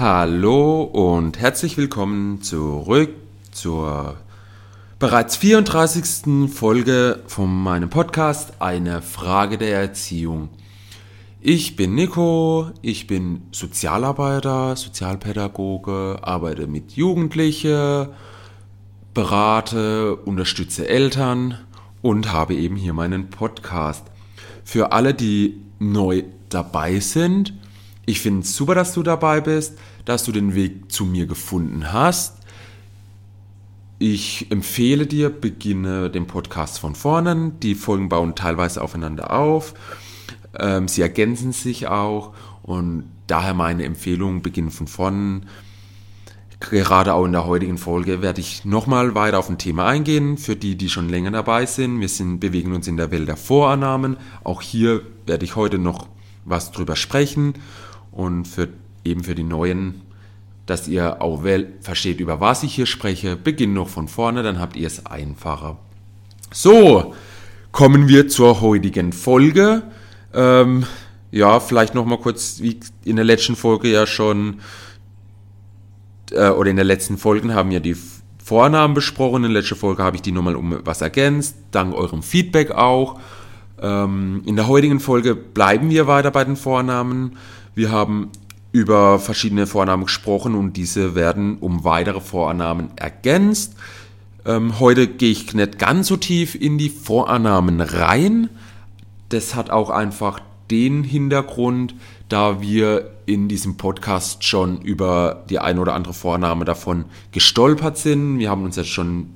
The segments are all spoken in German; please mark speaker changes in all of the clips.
Speaker 1: Hallo und herzlich willkommen zurück zur bereits 34. Folge von meinem Podcast Eine Frage der Erziehung. Ich bin Nico, ich bin Sozialarbeiter, Sozialpädagoge, arbeite mit Jugendlichen, berate, unterstütze Eltern und habe eben hier meinen Podcast. Für alle, die neu dabei sind, ich finde es super, dass du dabei bist, dass du den Weg zu mir gefunden hast. Ich empfehle dir, beginne den Podcast von vorne. Die Folgen bauen teilweise aufeinander auf. Ähm, sie ergänzen sich auch und daher meine Empfehlung, beginne von vorne. Gerade auch in der heutigen Folge werde ich nochmal weiter auf ein Thema eingehen, für die, die schon länger dabei sind. Wir sind, bewegen uns in der Welt der Vorannahmen. Auch hier werde ich heute noch was drüber sprechen und für, eben für die Neuen, dass ihr auch well versteht, über was ich hier spreche. Beginn noch von vorne, dann habt ihr es einfacher. So, kommen wir zur heutigen Folge. Ähm, ja, vielleicht noch mal kurz, wie in der letzten Folge ja schon, äh, oder in der letzten Folgen haben wir die Vornamen besprochen. In der letzten Folge habe ich die nochmal um was ergänzt, dank eurem Feedback auch. Ähm, in der heutigen Folge bleiben wir weiter bei den Vornamen. Wir haben über verschiedene Vornamen gesprochen und diese werden um weitere Vornamen ergänzt. Ähm, heute gehe ich nicht ganz so tief in die Vornamen rein. Das hat auch einfach den Hintergrund, da wir in diesem Podcast schon über die ein oder andere Vorname davon gestolpert sind. Wir haben uns jetzt schon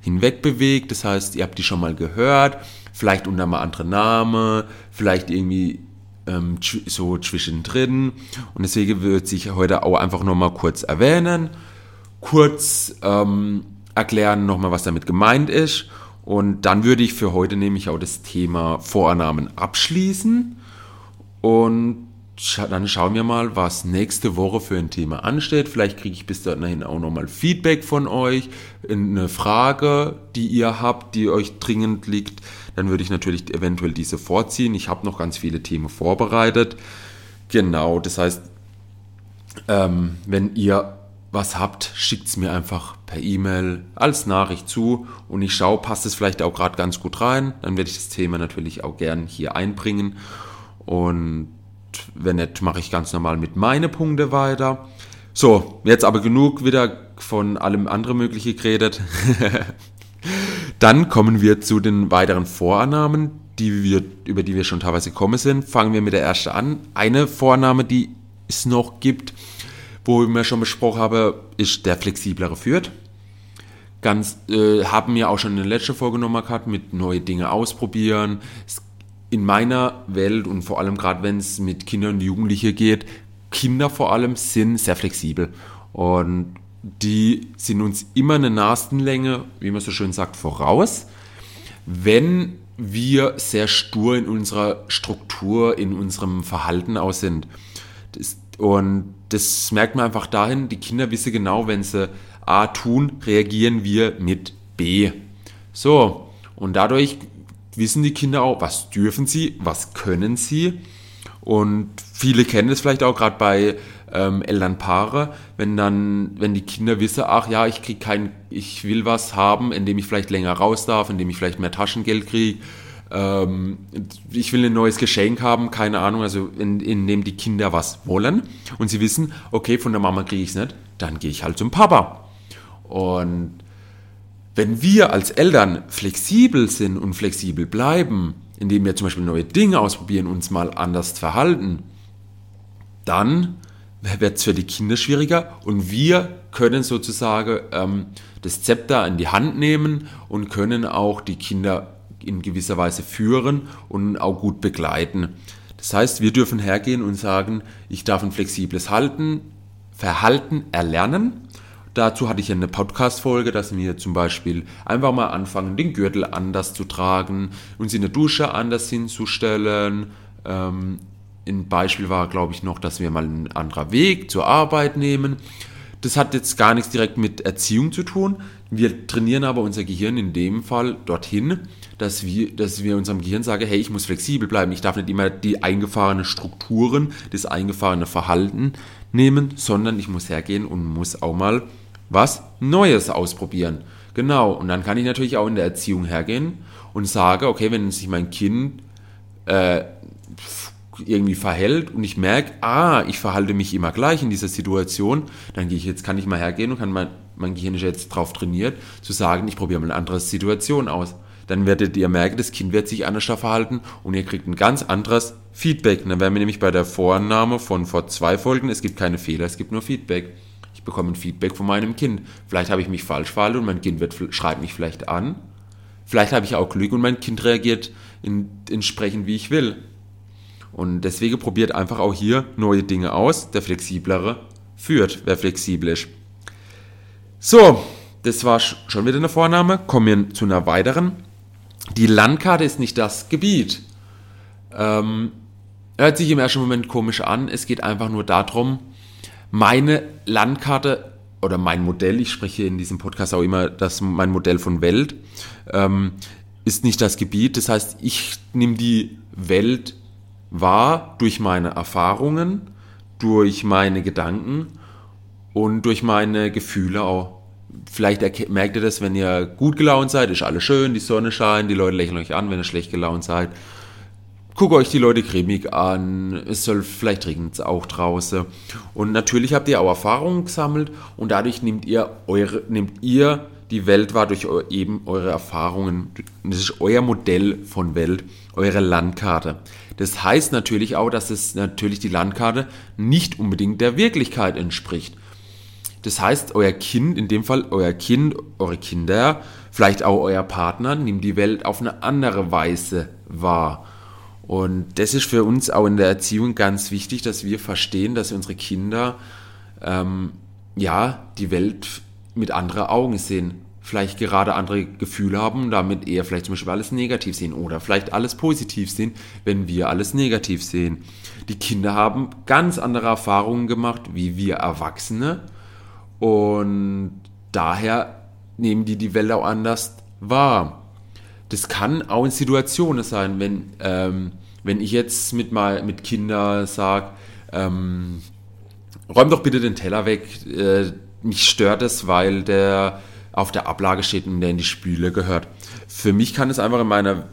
Speaker 1: hinweg bewegt, das heißt, ihr habt die schon mal gehört, vielleicht unter einem anderen Namen, vielleicht irgendwie ähm, so zwischendrin. Und deswegen wird sich heute auch einfach nochmal kurz erwähnen, kurz ähm, erklären nochmal, was damit gemeint ist. Und dann würde ich für heute nämlich auch das Thema Vornamen abschließen. Und dann schauen wir mal, was nächste Woche für ein Thema ansteht. Vielleicht kriege ich bis dahin auch nochmal Feedback von euch, eine Frage, die ihr habt, die euch dringend liegt. Dann würde ich natürlich eventuell diese vorziehen. Ich habe noch ganz viele Themen vorbereitet. Genau, das heißt, ähm, wenn ihr was habt, schickt es mir einfach per E-Mail als Nachricht zu und ich schaue, passt es vielleicht auch gerade ganz gut rein. Dann werde ich das Thema natürlich auch gern hier einbringen. Und wenn nicht, mache ich ganz normal mit meine Punkte weiter. So, jetzt aber genug wieder von allem anderen Möglichen geredet. Dann kommen wir zu den weiteren Vornamen, die wir, über die wir schon teilweise gekommen sind. Fangen wir mit der ersten an. Eine Vorname, die es noch gibt, wo mir schon besprochen habe, ist der flexiblere führt. Ganz, äh, haben wir auch schon in der letzten Folge nochmal gehabt, mit neue Dinge ausprobieren. In meiner Welt und vor allem gerade wenn es mit Kindern und Jugendlichen geht, Kinder vor allem sind sehr flexibel und die sind uns immer eine Nasenlänge, wie man so schön sagt, voraus, wenn wir sehr stur in unserer Struktur, in unserem Verhalten aus sind. Das, und das merkt man einfach dahin, die Kinder wissen genau, wenn sie A tun, reagieren wir mit B. So, und dadurch wissen die Kinder auch, was dürfen sie, was können sie. Und viele kennen es vielleicht auch gerade bei ähm, Elternpaare, wenn dann, wenn die Kinder wissen, ach ja, ich krieg kein, ich will was haben, indem ich vielleicht länger raus darf, indem ich vielleicht mehr Taschengeld kriege, ähm, ich will ein neues Geschenk haben, keine Ahnung, also in, indem die Kinder was wollen und sie wissen, okay, von der Mama kriege ich es nicht, dann gehe ich halt zum Papa. Und wenn wir als Eltern flexibel sind und flexibel bleiben, indem wir zum Beispiel neue Dinge ausprobieren, uns mal anders verhalten, dann wird es für die Kinder schwieriger und wir können sozusagen ähm, das Zepter in die Hand nehmen und können auch die Kinder in gewisser Weise führen und auch gut begleiten. Das heißt, wir dürfen hergehen und sagen, ich darf ein flexibles Halten, Verhalten erlernen Dazu hatte ich eine Podcast-Folge, dass wir zum Beispiel einfach mal anfangen, den Gürtel anders zu tragen, uns in der Dusche anders hinzustellen. Ähm, ein Beispiel war, glaube ich, noch, dass wir mal einen anderen Weg zur Arbeit nehmen. Das hat jetzt gar nichts direkt mit Erziehung zu tun. Wir trainieren aber unser Gehirn in dem Fall dorthin, dass wir, dass wir unserem Gehirn sagen, hey, ich muss flexibel bleiben. Ich darf nicht immer die eingefahrenen Strukturen, das eingefahrene Verhalten nehmen, sondern ich muss hergehen und muss auch mal was Neues ausprobieren. Genau, und dann kann ich natürlich auch in der Erziehung hergehen und sage, okay, wenn sich mein Kind äh, irgendwie verhält und ich merke, ah, ich verhalte mich immer gleich in dieser Situation, dann gehe ich jetzt, kann ich mal hergehen und kann mein, mein Gehirn ist jetzt darauf trainiert, zu sagen, ich probiere mal eine andere Situation aus. Dann werdet ihr merken, das Kind wird sich anders verhalten und ihr kriegt ein ganz anderes Feedback. Und dann wären wir nämlich bei der Vorannahme von vor zwei Folgen, es gibt keine Fehler, es gibt nur Feedback. Ich bekomme ein Feedback von meinem Kind. Vielleicht habe ich mich falsch verhalten und mein Kind wird, schreibt mich vielleicht an. Vielleicht habe ich auch Glück und mein Kind reagiert in, entsprechend, wie ich will. Und deswegen probiert einfach auch hier neue Dinge aus. Der Flexiblere führt, wer flexibel ist. So, das war schon wieder eine Vorname. Kommen wir zu einer weiteren. Die Landkarte ist nicht das Gebiet. Ähm, hört sich im ersten Moment komisch an. Es geht einfach nur darum, meine Landkarte oder mein Modell, ich spreche in diesem Podcast auch immer das mein Modell von Welt, ähm, ist nicht das Gebiet. Das heißt, ich nehme die Welt wahr durch meine Erfahrungen, durch meine Gedanken und durch meine Gefühle auch. Vielleicht merkt ihr das, wenn ihr gut gelaunt seid, ist alles schön, die Sonne scheint, die Leute lächeln euch an, wenn ihr schlecht gelaunt seid. Guckt euch die Leute cremig an, es soll vielleicht regnet auch draußen. Und natürlich habt ihr auch Erfahrungen gesammelt und dadurch nehmt ihr eure, nehmt ihr die Welt wahr durch eben eure Erfahrungen. Das ist euer Modell von Welt, eure Landkarte. Das heißt natürlich auch, dass es natürlich die Landkarte nicht unbedingt der Wirklichkeit entspricht. Das heißt, euer Kind, in dem Fall euer Kind, eure Kinder, vielleicht auch euer Partner, nimmt die Welt auf eine andere Weise wahr. Und das ist für uns auch in der Erziehung ganz wichtig, dass wir verstehen, dass unsere Kinder ähm, ja die Welt mit anderen Augen sehen. Vielleicht gerade andere Gefühle haben damit eher vielleicht zum Beispiel alles negativ sehen oder vielleicht alles positiv sehen, wenn wir alles negativ sehen. Die Kinder haben ganz andere Erfahrungen gemacht wie wir Erwachsene und daher nehmen die die Welt auch anders wahr. Das kann auch in Situationen sein, wenn, ähm, wenn ich jetzt mit, mal, mit Kindern sage, ähm, räum doch bitte den Teller weg, äh, mich stört es, weil der auf der Ablage steht und der in die Spüle gehört. Für mich kann es einfach in meiner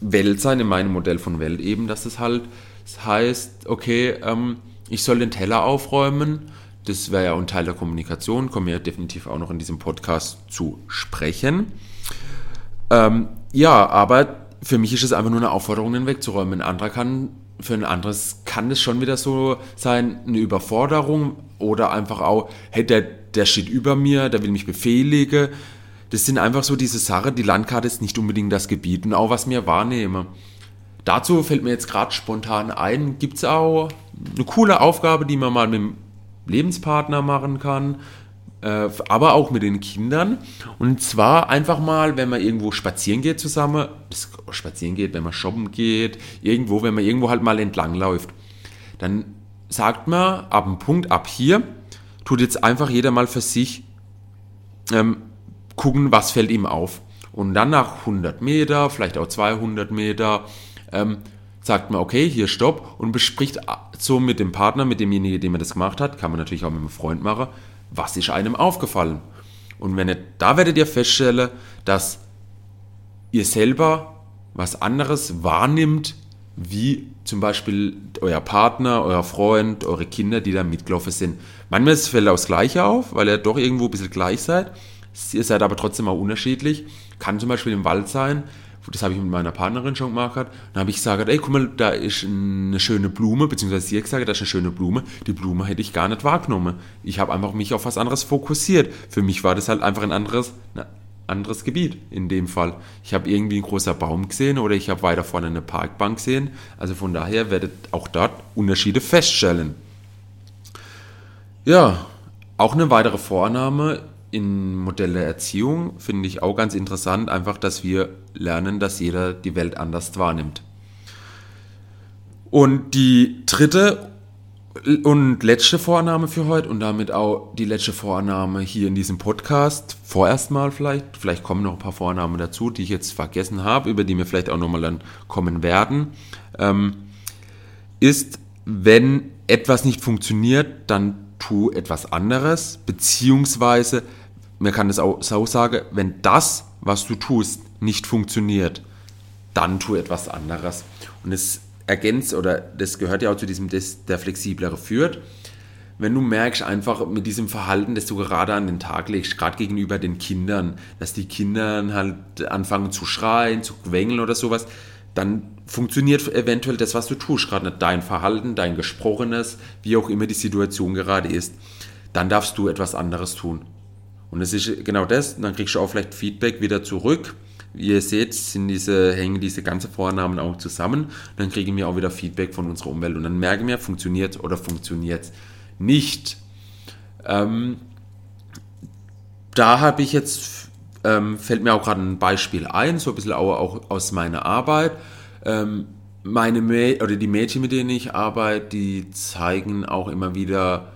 Speaker 1: Welt sein, in meinem Modell von Welt eben, dass es halt das heißt, okay, ähm, ich soll den Teller aufräumen das wäre ja ein Teil der Kommunikation, kommen wir definitiv auch noch in diesem Podcast zu sprechen. Ähm, ja, aber für mich ist es einfach nur eine Aufforderung, den wegzuräumen. Ein anderer kann, für ein anderes kann es schon wieder so sein, eine Überforderung oder einfach auch, hey, der, der steht über mir, der will mich befehligen. Das sind einfach so diese Sachen, die Landkarte ist nicht unbedingt das Gebiet und auch was mir wahrnehme. Dazu fällt mir jetzt gerade spontan ein, gibt es auch eine coole Aufgabe, die man mal mit dem Lebenspartner machen kann, äh, aber auch mit den Kindern. Und zwar einfach mal, wenn man irgendwo spazieren geht zusammen, das, spazieren geht, wenn man shoppen geht, irgendwo, wenn man irgendwo halt mal entlang läuft, dann sagt man ab einem Punkt, ab hier, tut jetzt einfach jeder mal für sich ähm, gucken, was fällt ihm auf. Und dann nach 100 Meter, vielleicht auch 200 Meter, ähm, sagt man, okay, hier stopp und bespricht so mit dem Partner, mit demjenigen, dem man das gemacht hat, kann man natürlich auch mit einem Freund machen, was ist einem aufgefallen. Und wenn ihr, da werdet ihr feststellen, dass ihr selber was anderes wahrnimmt, wie zum Beispiel euer Partner, euer Freund, eure Kinder, die da mitgelaufen sind. Manchmal fällt auch das Gleiche auf, weil ihr doch irgendwo ein bisschen gleich seid. Ihr seid aber trotzdem auch unterschiedlich. Kann zum Beispiel im Wald sein, das habe ich mit meiner Partnerin schon gemacht, dann habe ich gesagt, ey, guck mal, da ist eine schöne Blume, beziehungsweise sie hat gesagt, da ist eine schöne Blume, die Blume hätte ich gar nicht wahrgenommen. Ich habe einfach mich auf was anderes fokussiert. Für mich war das halt einfach ein anderes, ein anderes Gebiet in dem Fall. Ich habe irgendwie einen großen Baum gesehen oder ich habe weiter vorne eine Parkbank gesehen. Also von daher werdet auch dort Unterschiede feststellen. Ja, auch eine weitere Vornahme in Modell der Erziehung finde ich auch ganz interessant, einfach, dass wir lernen, dass jeder die Welt anders wahrnimmt. Und die dritte und letzte Vorannahme für heute und damit auch die letzte Vorannahme hier in diesem Podcast, vorerst mal vielleicht, vielleicht kommen noch ein paar Vornamen dazu, die ich jetzt vergessen habe, über die wir vielleicht auch nochmal dann kommen werden, ähm, ist, wenn etwas nicht funktioniert, dann tu etwas anderes, beziehungsweise, man kann es auch so sagen, wenn das, was du tust, nicht funktioniert, dann tu etwas anderes. Und es ergänzt oder das gehört ja auch zu diesem, das der flexiblere führt. Wenn du merkst einfach mit diesem Verhalten, das du gerade an den Tag legst, gerade gegenüber den Kindern, dass die Kinder halt anfangen zu schreien, zu quengeln oder sowas, dann funktioniert eventuell das, was du tust, gerade nicht dein Verhalten, dein Gesprochenes, wie auch immer die Situation gerade ist. Dann darfst du etwas anderes tun. Und es ist genau das, dann kriegst du auch vielleicht Feedback wieder zurück wie ihr seht, sind diese, hängen diese ganzen Vornamen auch zusammen. Dann kriegen wir auch wieder Feedback von unserer Umwelt und dann merken wir, funktioniert oder funktioniert nicht. Ähm, da habe ich jetzt, ähm, fällt mir auch gerade ein Beispiel ein, so ein bisschen auch, auch aus meiner Arbeit. Ähm, meine oder die Mädchen, mit denen ich arbeite, die zeigen auch immer wieder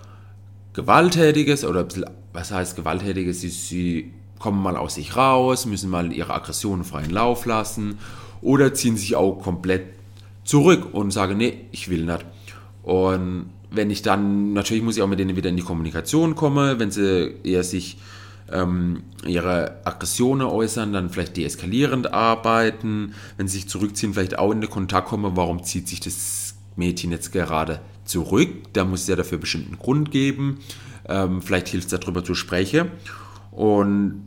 Speaker 1: Gewalttätiges oder ein bisschen, was heißt Gewalttätiges? Sie, sie kommen mal aus sich raus, müssen mal ihre Aggressionen freien Lauf lassen oder ziehen sich auch komplett zurück und sagen, nee, ich will nicht. Und wenn ich dann, natürlich muss ich auch mit denen wieder in die Kommunikation kommen, wenn sie eher sich ähm, ihre Aggressionen äußern, dann vielleicht deeskalierend arbeiten, wenn sie sich zurückziehen, vielleicht auch in den Kontakt kommen, warum zieht sich das Mädchen jetzt gerade zurück, da muss es ja dafür bestimmten Grund geben, ähm, vielleicht hilft es darüber zu sprechen und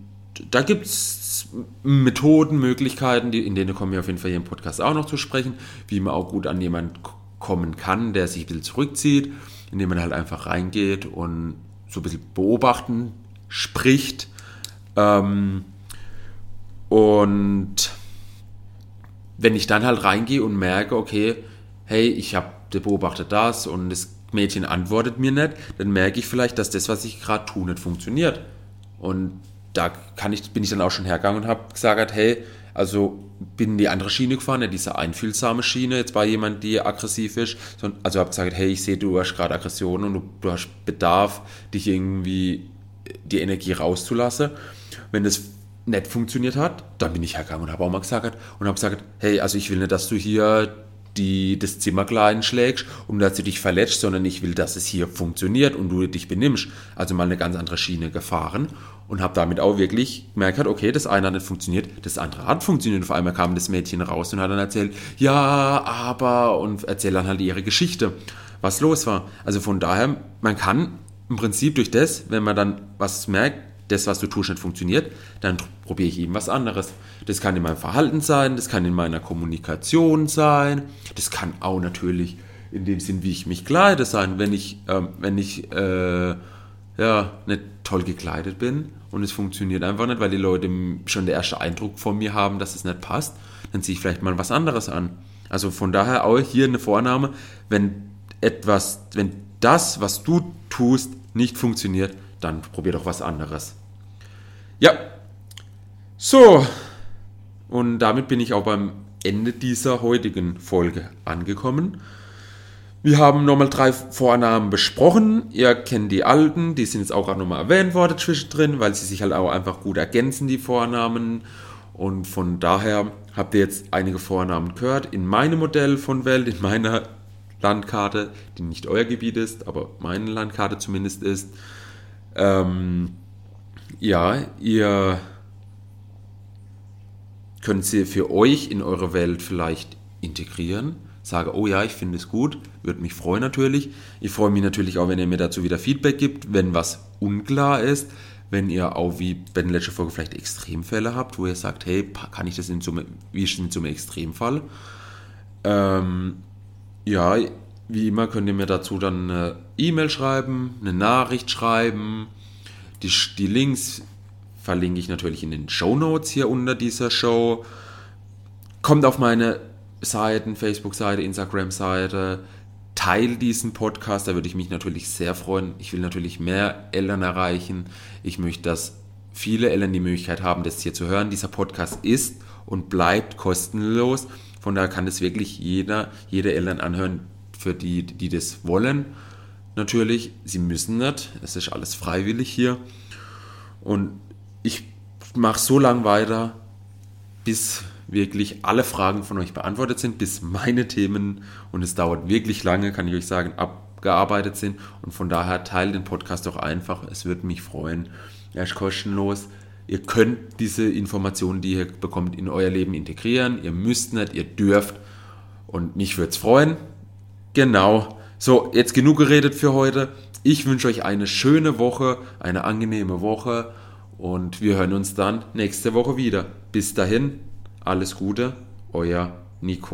Speaker 1: da gibt es Methoden, Möglichkeiten, die, in denen kommen wir auf jeden Fall hier im Podcast auch noch zu sprechen, wie man auch gut an jemanden kommen kann, der sich ein bisschen zurückzieht, indem man halt einfach reingeht und so ein bisschen beobachten, spricht. Ähm, und wenn ich dann halt reingehe und merke, okay, hey, ich habe beobachtet das und das Mädchen antwortet mir nicht, dann merke ich vielleicht, dass das, was ich gerade tue, nicht funktioniert. Und da ich, bin ich dann auch schon hergegangen und habe gesagt, hey, also bin in die andere Schiene gefahren, diese einfühlsame Schiene, jetzt bei jemand, die aggressiv ist, also habe gesagt, hey, ich sehe, du hast gerade Aggression und du, du, hast Bedarf, dich irgendwie die Energie rauszulassen. Wenn das nicht funktioniert hat, dann bin ich hergegangen und habe auch mal gesagt und habe gesagt, hey, also ich will nicht, dass du hier die das Zimmer klein schlägst, um dass du dich verletzt, sondern ich will, dass es hier funktioniert und du dich benimmst. Also mal eine ganz andere Schiene gefahren und habe damit auch wirklich gemerkt, okay, das eine hat nicht funktioniert, das andere hat funktioniert. Auf einmal kam das Mädchen raus und hat dann erzählt, ja, aber und erzählt dann halt ihre Geschichte, was los war. Also von daher, man kann im Prinzip durch das, wenn man dann was merkt, das, was du tust, nicht funktioniert, dann probiere ich eben was anderes. Das kann in meinem Verhalten sein, das kann in meiner Kommunikation sein, das kann auch natürlich in dem Sinn, wie ich mich kleide, sein. Wenn ich, ähm, wenn ich äh, ja, nicht toll gekleidet bin und es funktioniert einfach nicht, weil die Leute schon der erste Eindruck von mir haben, dass es nicht passt, dann ziehe ich vielleicht mal was anderes an. Also von daher auch hier eine Vornahme, wenn etwas, wenn das, was du tust, nicht funktioniert, dann probier doch was anderes. Ja, so, und damit bin ich auch beim Ende dieser heutigen Folge angekommen. Wir haben nochmal drei Vornamen besprochen. Ihr kennt die alten, die sind jetzt auch gerade nochmal erwähnt worden zwischendrin, weil sie sich halt auch einfach gut ergänzen, die Vornamen. Und von daher habt ihr jetzt einige Vornamen gehört. In meinem Modell von Welt, in meiner Landkarte, die nicht euer Gebiet ist, aber meine Landkarte zumindest ist. Ähm, ja, ihr könnt sie für euch in eure Welt vielleicht integrieren sage, oh ja, ich finde es gut, würde mich freuen natürlich. Ich freue mich natürlich auch, wenn ihr mir dazu wieder Feedback gibt, wenn was unklar ist, wenn ihr auch wie bei der letzten Folge vielleicht Extremfälle habt, wo ihr sagt, hey, kann ich das in so wie ist es in so einem Extremfall? Ähm, ja, wie immer könnt ihr mir dazu dann eine E-Mail schreiben, eine Nachricht schreiben. Die, die Links verlinke ich natürlich in den Show Notes hier unter dieser Show. Kommt auf meine Seiten, Facebook-Seite, Instagram-Seite. Teil diesen Podcast, da würde ich mich natürlich sehr freuen. Ich will natürlich mehr Eltern erreichen. Ich möchte, dass viele Eltern die Möglichkeit haben, das hier zu hören. Dieser Podcast ist und bleibt kostenlos. Von daher kann das wirklich jeder, jede Eltern anhören, für die, die das wollen. Natürlich, sie müssen nicht. Es ist alles freiwillig hier. Und ich mache so lange weiter, bis wirklich alle Fragen von euch beantwortet sind, bis meine Themen, und es dauert wirklich lange, kann ich euch sagen, ab abgearbeitet sind. Und von daher teilt den Podcast doch einfach. Es würde mich freuen. Er ist kostenlos. Ihr könnt diese Informationen, die ihr bekommt, in euer Leben integrieren. Ihr müsst nicht, ihr dürft. Und mich würde es freuen. Genau. So, jetzt genug geredet für heute. Ich wünsche euch eine schöne Woche, eine angenehme Woche und wir hören uns dann nächste Woche wieder. Bis dahin, alles Gute, euer Nico.